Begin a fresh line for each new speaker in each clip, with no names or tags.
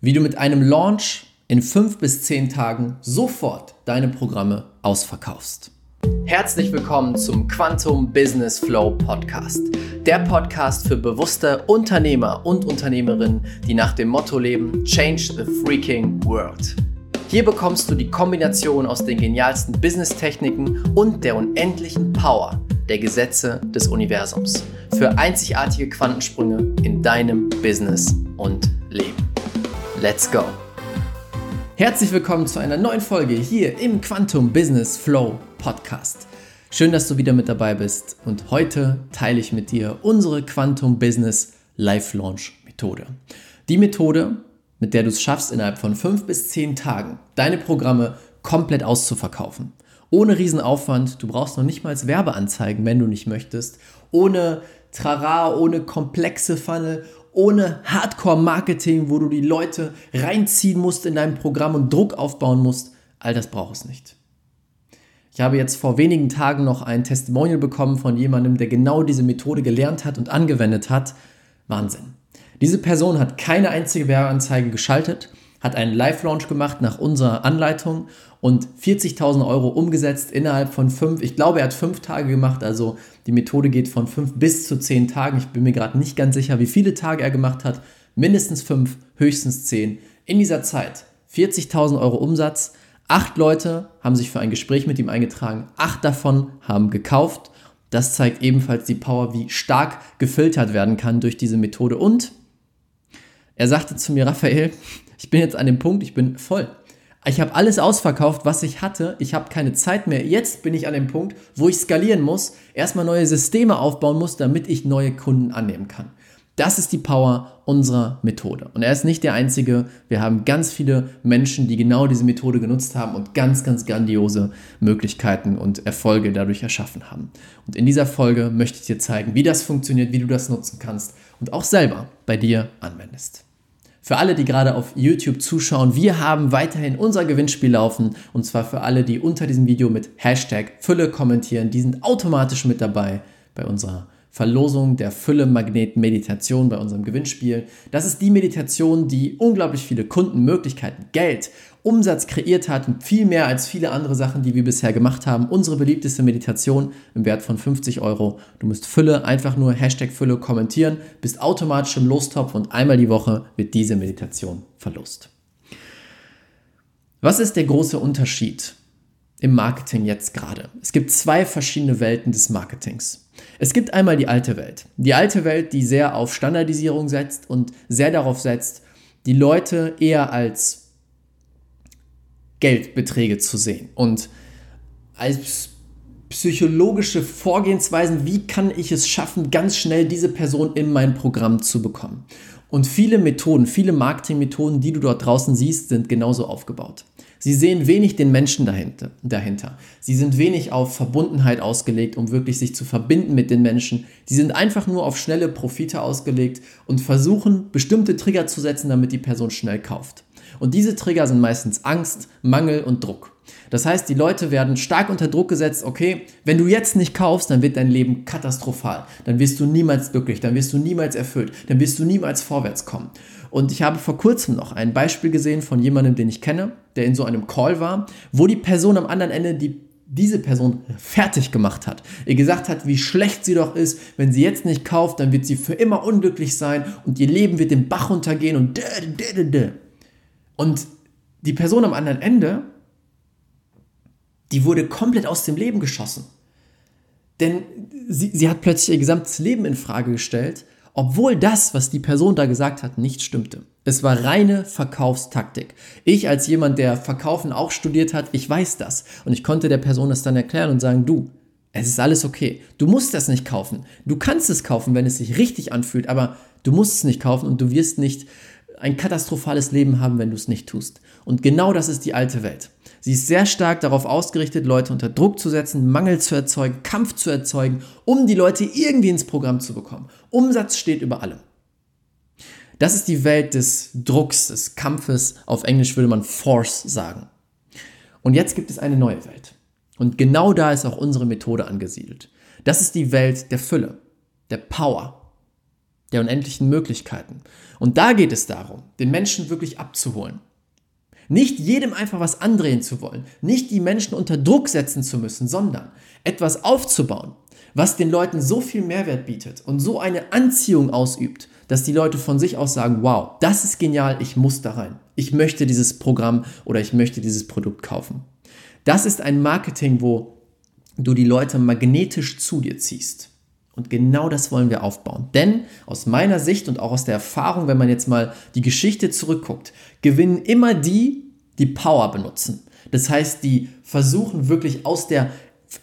wie du mit einem Launch in fünf bis zehn Tagen sofort deine Programme ausverkaufst. Herzlich willkommen zum Quantum Business Flow Podcast. Der Podcast für bewusste Unternehmer und Unternehmerinnen, die nach dem Motto leben, Change the Freaking World. Hier bekommst du die Kombination aus den genialsten Business-Techniken und der unendlichen Power der Gesetze des Universums für einzigartige Quantensprünge in deinem Business und Leben. Let's go! Herzlich willkommen zu einer neuen Folge hier im Quantum Business Flow Podcast. Schön, dass du wieder mit dabei bist und heute teile ich mit dir unsere Quantum Business Live Launch Methode. Die Methode, mit der du es schaffst, innerhalb von fünf bis zehn Tagen deine Programme komplett auszuverkaufen. Ohne Riesenaufwand, du brauchst noch nicht mal Werbeanzeigen, wenn du nicht möchtest. Ohne Trara, ohne komplexe Funnel, ohne Hardcore-Marketing, wo du die Leute reinziehen musst in dein Programm und Druck aufbauen musst. All das braucht es nicht. Ich habe jetzt vor wenigen Tagen noch ein Testimonial bekommen von jemandem, der genau diese Methode gelernt hat und angewendet hat. Wahnsinn. Diese Person hat keine einzige Werbeanzeige geschaltet, hat einen Live-Launch gemacht nach unserer Anleitung und 40.000 Euro umgesetzt innerhalb von fünf, ich glaube, er hat fünf Tage gemacht, also die Methode geht von fünf bis zu zehn Tagen. Ich bin mir gerade nicht ganz sicher, wie viele Tage er gemacht hat. Mindestens fünf, höchstens zehn. In dieser Zeit 40.000 Euro Umsatz. Acht Leute haben sich für ein Gespräch mit ihm eingetragen. Acht davon haben gekauft. Das zeigt ebenfalls die Power, wie stark gefiltert werden kann durch diese Methode. Und er sagte zu mir, Raphael, ich bin jetzt an dem Punkt, ich bin voll. Ich habe alles ausverkauft, was ich hatte. Ich habe keine Zeit mehr. Jetzt bin ich an dem Punkt, wo ich skalieren muss, erstmal neue Systeme aufbauen muss, damit ich neue Kunden annehmen kann. Das ist die Power unserer Methode. Und er ist nicht der Einzige. Wir haben ganz viele Menschen, die genau diese Methode genutzt haben und ganz, ganz grandiose Möglichkeiten und Erfolge dadurch erschaffen haben. Und in dieser Folge möchte ich dir zeigen, wie das funktioniert, wie du das nutzen kannst und auch selber bei dir anwendest. Für alle, die gerade auf YouTube zuschauen, wir haben weiterhin unser Gewinnspiel laufen. Und zwar für alle, die unter diesem Video mit Hashtag Fülle kommentieren. Die sind automatisch mit dabei bei unserer Verlosung der Fülle-Magnet-Meditation bei unserem Gewinnspiel. Das ist die Meditation, die unglaublich viele Kundenmöglichkeiten, Geld, Umsatz kreiert hat und viel mehr als viele andere Sachen, die wir bisher gemacht haben. Unsere beliebteste Meditation im Wert von 50 Euro. Du musst Fülle, einfach nur Hashtag Fülle kommentieren, bist automatisch im Lostopf und einmal die Woche wird diese Meditation verlost. Was ist der große Unterschied im Marketing jetzt gerade? Es gibt zwei verschiedene Welten des Marketings. Es gibt einmal die alte Welt. Die alte Welt, die sehr auf Standardisierung setzt und sehr darauf setzt, die Leute eher als Geldbeträge zu sehen und als psychologische Vorgehensweisen, wie kann ich es schaffen, ganz schnell diese Person in mein Programm zu bekommen. Und viele Methoden, viele Marketingmethoden, die du dort draußen siehst, sind genauso aufgebaut. Sie sehen wenig den Menschen dahinter. Sie sind wenig auf Verbundenheit ausgelegt, um wirklich sich zu verbinden mit den Menschen. Sie sind einfach nur auf schnelle Profite ausgelegt und versuchen, bestimmte Trigger zu setzen, damit die Person schnell kauft. Und diese Trigger sind meistens Angst, Mangel und Druck. Das heißt, die Leute werden stark unter Druck gesetzt, okay, wenn du jetzt nicht kaufst, dann wird dein Leben katastrophal. Dann wirst du niemals glücklich, dann wirst du niemals erfüllt, dann wirst du niemals vorwärts kommen. Und ich habe vor kurzem noch ein Beispiel gesehen von jemandem, den ich kenne, der in so einem Call war, wo die Person am anderen Ende die diese Person fertig gemacht hat. Ihr gesagt hat, wie schlecht sie doch ist, wenn sie jetzt nicht kauft, dann wird sie für immer unglücklich sein und ihr Leben wird den Bach runtergehen und und die Person am anderen Ende, die wurde komplett aus dem Leben geschossen. Denn sie, sie hat plötzlich ihr gesamtes Leben in Frage gestellt obwohl das, was die Person da gesagt hat, nicht stimmte. Es war reine Verkaufstaktik. Ich als jemand, der Verkaufen auch studiert hat, ich weiß das. Und ich konnte der Person das dann erklären und sagen, du, es ist alles okay. Du musst das nicht kaufen. Du kannst es kaufen, wenn es sich richtig anfühlt, aber du musst es nicht kaufen und du wirst nicht ein katastrophales Leben haben, wenn du es nicht tust. Und genau das ist die alte Welt. Sie ist sehr stark darauf ausgerichtet, Leute unter Druck zu setzen, Mangel zu erzeugen, Kampf zu erzeugen, um die Leute irgendwie ins Programm zu bekommen. Umsatz steht über allem. Das ist die Welt des Drucks, des Kampfes. Auf Englisch würde man Force sagen. Und jetzt gibt es eine neue Welt. Und genau da ist auch unsere Methode angesiedelt. Das ist die Welt der Fülle, der Power. Der unendlichen Möglichkeiten. Und da geht es darum, den Menschen wirklich abzuholen. Nicht jedem einfach was andrehen zu wollen, nicht die Menschen unter Druck setzen zu müssen, sondern etwas aufzubauen, was den Leuten so viel Mehrwert bietet und so eine Anziehung ausübt, dass die Leute von sich aus sagen, wow, das ist genial, ich muss da rein. Ich möchte dieses Programm oder ich möchte dieses Produkt kaufen. Das ist ein Marketing, wo du die Leute magnetisch zu dir ziehst. Und genau das wollen wir aufbauen. Denn aus meiner Sicht und auch aus der Erfahrung, wenn man jetzt mal die Geschichte zurückguckt, gewinnen immer die, die Power benutzen. Das heißt, die versuchen wirklich aus der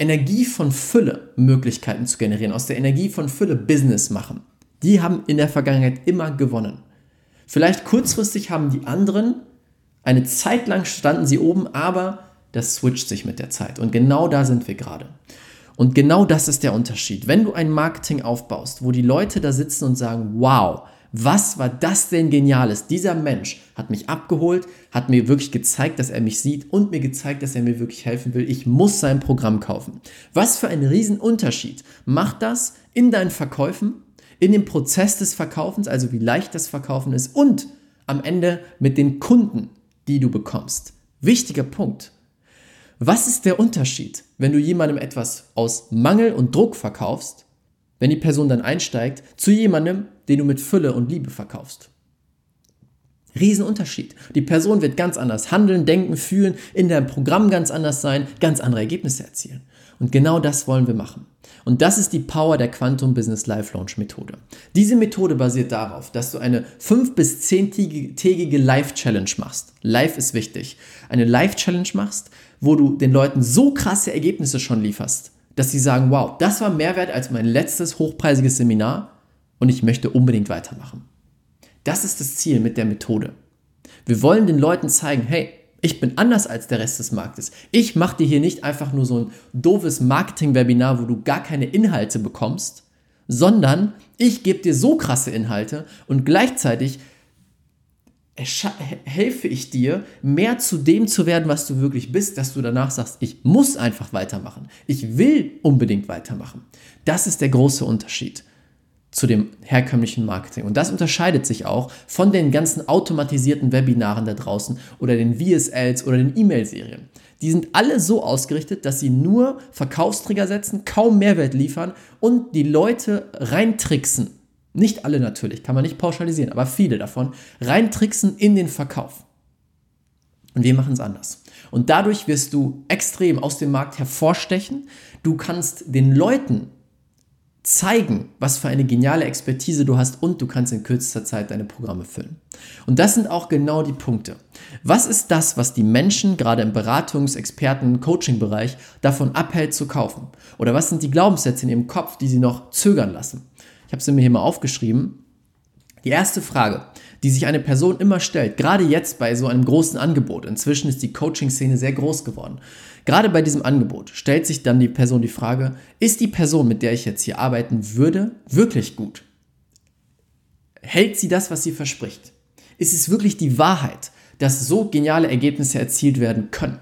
Energie von Fülle Möglichkeiten zu generieren, aus der Energie von Fülle Business machen. Die haben in der Vergangenheit immer gewonnen. Vielleicht kurzfristig haben die anderen, eine Zeit lang standen sie oben, aber das switcht sich mit der Zeit. Und genau da sind wir gerade. Und genau das ist der Unterschied. Wenn du ein Marketing aufbaust, wo die Leute da sitzen und sagen, wow, was war das denn geniales? Dieser Mensch hat mich abgeholt, hat mir wirklich gezeigt, dass er mich sieht und mir gezeigt, dass er mir wirklich helfen will. Ich muss sein Programm kaufen. Was für ein Riesenunterschied macht das in deinen Verkäufen, in dem Prozess des Verkaufens, also wie leicht das Verkaufen ist und am Ende mit den Kunden, die du bekommst. Wichtiger Punkt. Was ist der Unterschied, wenn du jemandem etwas aus Mangel und Druck verkaufst, wenn die Person dann einsteigt, zu jemandem, den du mit Fülle und Liebe verkaufst? Riesenunterschied. Die Person wird ganz anders handeln, denken, fühlen, in deinem Programm ganz anders sein, ganz andere Ergebnisse erzielen. Und genau das wollen wir machen. Und das ist die Power der Quantum Business Life Launch Methode. Diese Methode basiert darauf, dass du eine 5- bis 10-tägige Live-Challenge machst. Live ist wichtig. Eine Live-Challenge machst, wo du den Leuten so krasse Ergebnisse schon lieferst, dass sie sagen, wow, das war mehr wert als mein letztes hochpreisiges Seminar und ich möchte unbedingt weitermachen. Das ist das Ziel mit der Methode. Wir wollen den Leuten zeigen, hey, ich bin anders als der Rest des Marktes. Ich mache dir hier nicht einfach nur so ein doofes Marketing-Webinar, wo du gar keine Inhalte bekommst, sondern ich gebe dir so krasse Inhalte und gleichzeitig helfe ich dir, mehr zu dem zu werden, was du wirklich bist, dass du danach sagst, ich muss einfach weitermachen. Ich will unbedingt weitermachen. Das ist der große Unterschied zu dem herkömmlichen Marketing. Und das unterscheidet sich auch von den ganzen automatisierten Webinaren da draußen oder den VSLs oder den E-Mail-Serien. Die sind alle so ausgerichtet, dass sie nur Verkaufsträger setzen, kaum Mehrwert liefern und die Leute reintricksen. Nicht alle natürlich, kann man nicht pauschalisieren, aber viele davon reintricksen in den Verkauf. Und wir machen es anders. Und dadurch wirst du extrem aus dem Markt hervorstechen. Du kannst den Leuten zeigen, was für eine geniale Expertise du hast und du kannst in kürzester Zeit deine Programme füllen. Und das sind auch genau die Punkte. Was ist das, was die Menschen gerade im Beratungs-, Experten-, Coaching-Bereich davon abhält zu kaufen? Oder was sind die Glaubenssätze in ihrem Kopf, die sie noch zögern lassen? Ich habe sie mir hier mal aufgeschrieben. Die erste Frage, die sich eine Person immer stellt, gerade jetzt bei so einem großen Angebot, inzwischen ist die Coaching-Szene sehr groß geworden, Gerade bei diesem Angebot stellt sich dann die Person die Frage, ist die Person, mit der ich jetzt hier arbeiten würde, wirklich gut? Hält sie das, was sie verspricht? Ist es wirklich die Wahrheit, dass so geniale Ergebnisse erzielt werden können?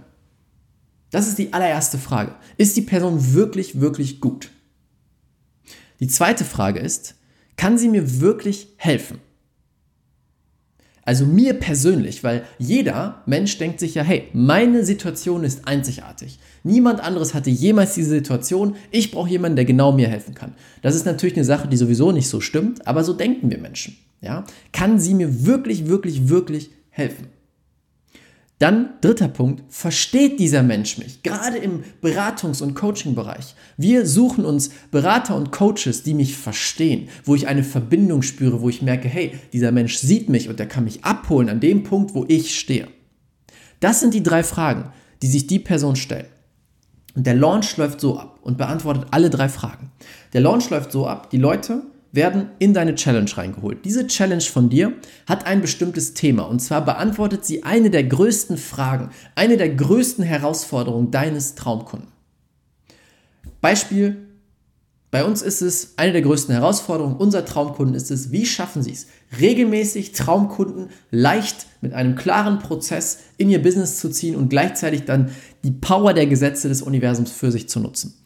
Das ist die allererste Frage. Ist die Person wirklich, wirklich gut? Die zweite Frage ist, kann sie mir wirklich helfen? Also mir persönlich, weil jeder Mensch denkt sich ja, hey, meine Situation ist einzigartig. Niemand anderes hatte jemals diese Situation. Ich brauche jemanden, der genau mir helfen kann. Das ist natürlich eine Sache, die sowieso nicht so stimmt, aber so denken wir Menschen. Ja? Kann sie mir wirklich, wirklich, wirklich helfen? Dann dritter Punkt, versteht dieser Mensch mich? Gerade im Beratungs- und Coaching-Bereich. Wir suchen uns Berater und Coaches, die mich verstehen, wo ich eine Verbindung spüre, wo ich merke, hey, dieser Mensch sieht mich und der kann mich abholen an dem Punkt, wo ich stehe. Das sind die drei Fragen, die sich die Person stellt. Und der Launch läuft so ab und beantwortet alle drei Fragen. Der Launch läuft so ab, die Leute werden in deine Challenge reingeholt. Diese Challenge von dir hat ein bestimmtes Thema und zwar beantwortet sie eine der größten Fragen, eine der größten Herausforderungen deines Traumkunden. Beispiel, bei uns ist es eine der größten Herausforderungen, unser Traumkunden ist es, wie schaffen sie es, regelmäßig Traumkunden leicht mit einem klaren Prozess in ihr Business zu ziehen und gleichzeitig dann die Power der Gesetze des Universums für sich zu nutzen.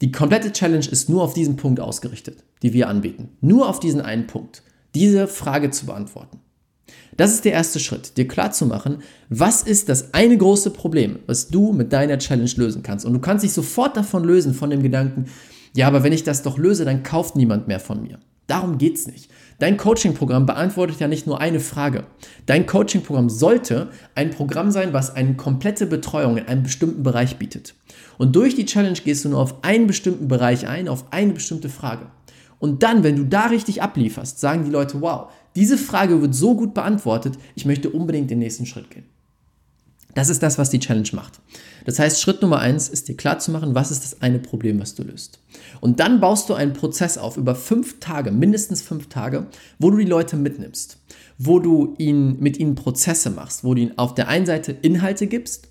Die komplette Challenge ist nur auf diesen Punkt ausgerichtet, die wir anbieten. Nur auf diesen einen Punkt, diese Frage zu beantworten. Das ist der erste Schritt, dir klarzumachen, was ist das eine große Problem, was du mit deiner Challenge lösen kannst. Und du kannst dich sofort davon lösen, von dem Gedanken, ja, aber wenn ich das doch löse, dann kauft niemand mehr von mir. Darum geht es nicht. Dein Coaching-Programm beantwortet ja nicht nur eine Frage. Dein Coaching-Programm sollte ein Programm sein, was eine komplette Betreuung in einem bestimmten Bereich bietet. Und durch die Challenge gehst du nur auf einen bestimmten Bereich ein, auf eine bestimmte Frage. Und dann, wenn du da richtig ablieferst, sagen die Leute, wow, diese Frage wird so gut beantwortet, ich möchte unbedingt den nächsten Schritt gehen. Das ist das, was die Challenge macht. Das heißt, Schritt Nummer eins ist dir klar zu machen, was ist das eine Problem, was du löst. Und dann baust du einen Prozess auf über fünf Tage, mindestens fünf Tage, wo du die Leute mitnimmst, wo du ihnen, mit ihnen Prozesse machst, wo du ihnen auf der einen Seite Inhalte gibst,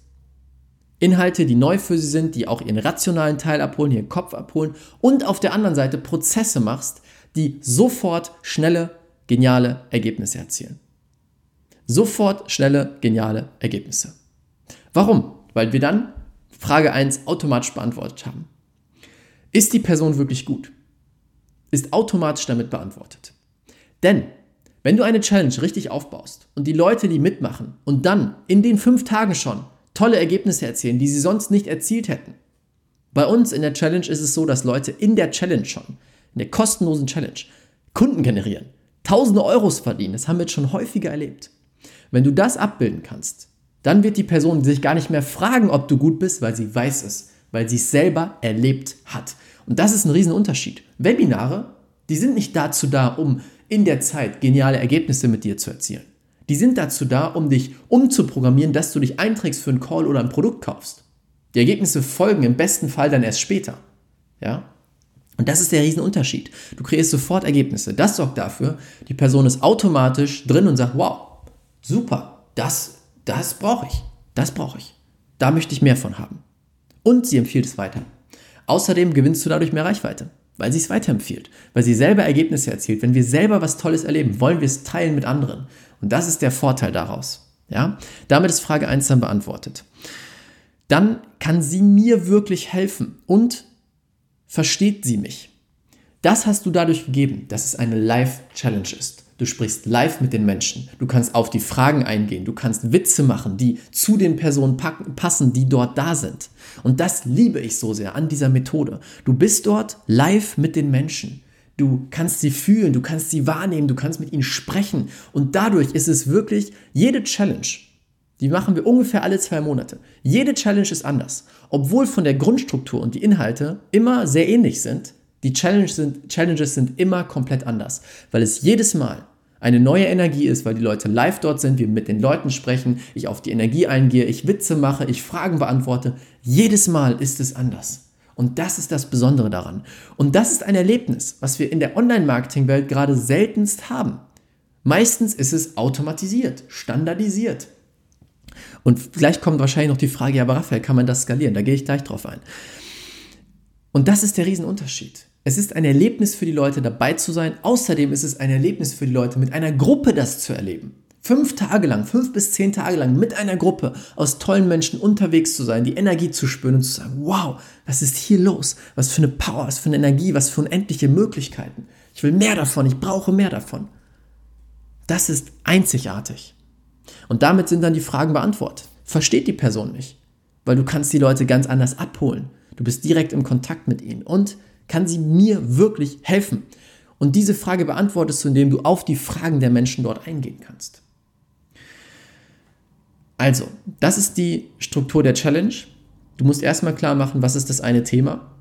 Inhalte, die neu für sie sind, die auch ihren rationalen Teil abholen, ihren Kopf abholen und auf der anderen Seite Prozesse machst, die sofort schnelle, geniale Ergebnisse erzielen. Sofort schnelle, geniale Ergebnisse. Warum? Weil wir dann Frage 1 automatisch beantwortet haben. Ist die Person wirklich gut? Ist automatisch damit beantwortet. Denn wenn du eine Challenge richtig aufbaust und die Leute, die mitmachen und dann in den fünf Tagen schon tolle Ergebnisse erzielen, die sie sonst nicht erzielt hätten. Bei uns in der Challenge ist es so, dass Leute in der Challenge schon, in der kostenlosen Challenge, Kunden generieren, tausende Euros verdienen. Das haben wir jetzt schon häufiger erlebt. Wenn du das abbilden kannst, dann wird die Person sich gar nicht mehr fragen, ob du gut bist, weil sie weiß es, weil sie es selber erlebt hat. Und das ist ein Riesenunterschied. Webinare, die sind nicht dazu da, um in der Zeit geniale Ergebnisse mit dir zu erzielen. Die sind dazu da, um dich umzuprogrammieren, dass du dich einträgst für einen Call oder ein Produkt kaufst. Die Ergebnisse folgen im besten Fall dann erst später. Ja? Und das ist der Riesenunterschied. Du kreierst sofort Ergebnisse. Das sorgt dafür, die Person ist automatisch drin und sagt, wow, super, das das brauche ich. Das brauche ich. Da möchte ich mehr von haben. Und sie empfiehlt es weiter. Außerdem gewinnst du dadurch mehr Reichweite, weil sie es weiterempfiehlt, weil sie selber Ergebnisse erzielt. Wenn wir selber was Tolles erleben, wollen wir es teilen mit anderen. Und das ist der Vorteil daraus. Ja? Damit ist Frage 1 dann beantwortet. Dann kann sie mir wirklich helfen und versteht sie mich. Das hast du dadurch gegeben, dass es eine Live-Challenge ist. Du sprichst live mit den Menschen. Du kannst auf die Fragen eingehen. Du kannst Witze machen, die zu den Personen passen, die dort da sind. Und das liebe ich so sehr an dieser Methode. Du bist dort live mit den Menschen. Du kannst sie fühlen, du kannst sie wahrnehmen, du kannst mit ihnen sprechen. Und dadurch ist es wirklich jede Challenge, die machen wir ungefähr alle zwei Monate. Jede Challenge ist anders. Obwohl von der Grundstruktur und die Inhalte immer sehr ähnlich sind, die Challenges sind, Challenges sind immer komplett anders, weil es jedes Mal eine neue Energie ist, weil die Leute live dort sind, wir mit den Leuten sprechen, ich auf die Energie eingehe, ich Witze mache, ich Fragen beantworte. Jedes Mal ist es anders. Und das ist das Besondere daran. Und das ist ein Erlebnis, was wir in der Online-Marketing-Welt gerade seltenst haben. Meistens ist es automatisiert, standardisiert. Und gleich kommt wahrscheinlich noch die Frage, ja, aber Raphael, kann man das skalieren? Da gehe ich gleich drauf ein. Und das ist der Riesenunterschied. Es ist ein Erlebnis für die Leute dabei zu sein. Außerdem ist es ein Erlebnis für die Leute, mit einer Gruppe das zu erleben. Fünf Tage lang, fünf bis zehn Tage lang mit einer Gruppe aus tollen Menschen unterwegs zu sein, die Energie zu spüren und zu sagen, wow, was ist hier los? Was für eine Power, was für eine Energie, was für unendliche Möglichkeiten. Ich will mehr davon, ich brauche mehr davon. Das ist einzigartig. Und damit sind dann die Fragen beantwortet. Versteht die Person nicht, weil du kannst die Leute ganz anders abholen. Du bist direkt im Kontakt mit ihnen und kann sie mir wirklich helfen? Und diese Frage beantwortest du, indem du auf die Fragen der Menschen dort eingehen kannst. Also, das ist die Struktur der Challenge. Du musst erstmal klar machen, was ist das eine Thema.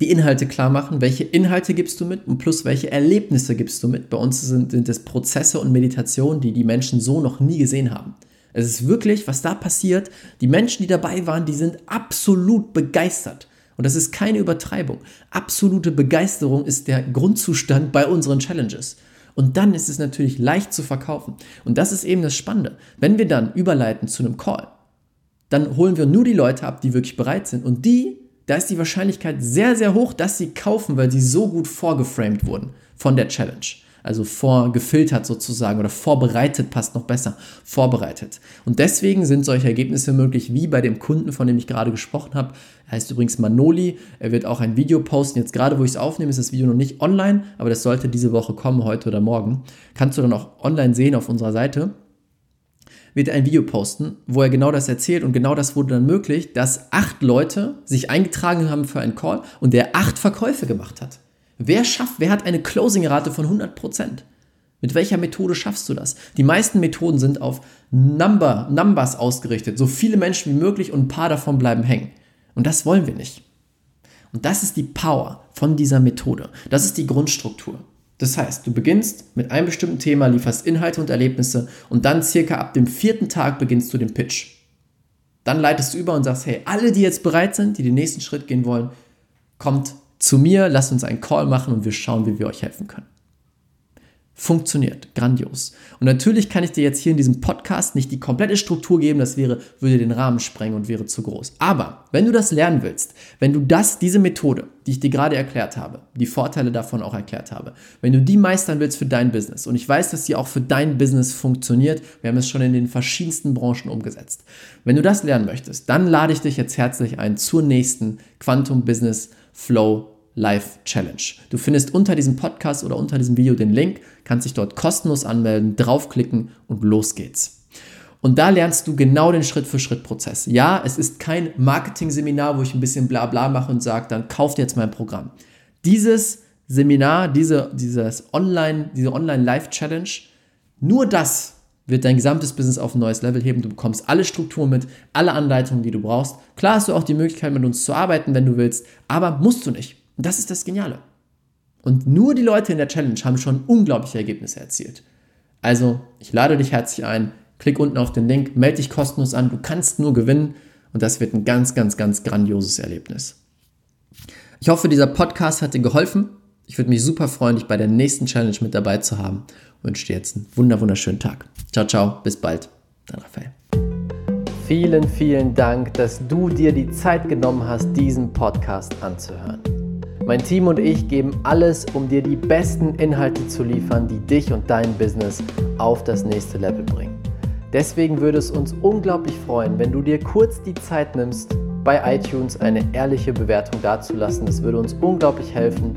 Die Inhalte klar machen, welche Inhalte gibst du mit und plus welche Erlebnisse gibst du mit. Bei uns sind, sind es Prozesse und Meditationen, die die Menschen so noch nie gesehen haben. Es ist wirklich, was da passiert. Die Menschen, die dabei waren, die sind absolut begeistert. Und das ist keine Übertreibung. Absolute Begeisterung ist der Grundzustand bei unseren Challenges. Und dann ist es natürlich leicht zu verkaufen. Und das ist eben das Spannende. Wenn wir dann überleiten zu einem Call, dann holen wir nur die Leute ab, die wirklich bereit sind. Und die, da ist die Wahrscheinlichkeit sehr, sehr hoch, dass sie kaufen, weil sie so gut vorgeframed wurden von der Challenge. Also vorgefiltert sozusagen oder vorbereitet, passt noch besser, vorbereitet. Und deswegen sind solche Ergebnisse möglich, wie bei dem Kunden, von dem ich gerade gesprochen habe. Er heißt übrigens Manoli. Er wird auch ein Video posten. Jetzt gerade, wo ich es aufnehme, ist das Video noch nicht online, aber das sollte diese Woche kommen, heute oder morgen. Kannst du dann auch online sehen auf unserer Seite wird er ein Video posten, wo er genau das erzählt und genau das wurde dann möglich, dass acht Leute sich eingetragen haben für einen Call und der acht Verkäufe gemacht hat. Wer schafft, wer hat eine Closing-Rate von 100%? Mit welcher Methode schaffst du das? Die meisten Methoden sind auf Number, Numbers ausgerichtet. So viele Menschen wie möglich und ein paar davon bleiben hängen. Und das wollen wir nicht. Und das ist die Power von dieser Methode. Das ist die Grundstruktur. Das heißt, du beginnst mit einem bestimmten Thema, lieferst Inhalte und Erlebnisse und dann circa ab dem vierten Tag beginnst du den Pitch. Dann leitest du über und sagst, hey, alle, die jetzt bereit sind, die den nächsten Schritt gehen wollen, kommt zu mir, lasst uns einen Call machen und wir schauen, wie wir euch helfen können. Funktioniert, grandios. Und natürlich kann ich dir jetzt hier in diesem Podcast nicht die komplette Struktur geben, das wäre, würde den Rahmen sprengen und wäre zu groß. Aber wenn du das lernen willst, wenn du das, diese Methode, die ich dir gerade erklärt habe, die Vorteile davon auch erklärt habe, wenn du die meistern willst für dein Business, und ich weiß, dass sie auch für dein Business funktioniert, wir haben es schon in den verschiedensten Branchen umgesetzt. Wenn du das lernen möchtest, dann lade ich dich jetzt herzlich ein zur nächsten Quantum Business Flow Live Challenge. Du findest unter diesem Podcast oder unter diesem Video den Link, kannst dich dort kostenlos anmelden, draufklicken und los geht's. Und da lernst du genau den Schritt-für-Schritt-Prozess. Ja, es ist kein Marketing-Seminar, wo ich ein bisschen bla bla mache und sage, dann kauft jetzt mein Programm. Dieses Seminar, diese, dieses Online, diese Online-Live-Challenge, nur das wird dein gesamtes Business auf ein neues Level heben. Du bekommst alle Strukturen mit, alle Anleitungen, die du brauchst. Klar hast du auch die Möglichkeit, mit uns zu arbeiten, wenn du willst, aber musst du nicht. Und das ist das Geniale. Und nur die Leute in der Challenge haben schon unglaubliche Ergebnisse erzielt. Also, ich lade dich herzlich ein, klick unten auf den Link, melde dich kostenlos an, du kannst nur gewinnen und das wird ein ganz, ganz, ganz grandioses Erlebnis. Ich hoffe, dieser Podcast hat dir geholfen. Ich würde mich super freuen, dich bei der nächsten Challenge mit dabei zu haben. Ich wünsche dir jetzt einen wunderschönen Tag. Ciao, ciao, bis bald. Dein Raphael. Vielen, vielen Dank, dass du dir die Zeit genommen hast, diesen Podcast anzuhören. Mein Team und ich geben alles, um dir die besten Inhalte zu liefern, die dich und dein Business auf das nächste Level bringen. Deswegen würde es uns unglaublich freuen, wenn du dir kurz die Zeit nimmst, bei iTunes eine ehrliche Bewertung dazulassen. Das würde uns unglaublich helfen.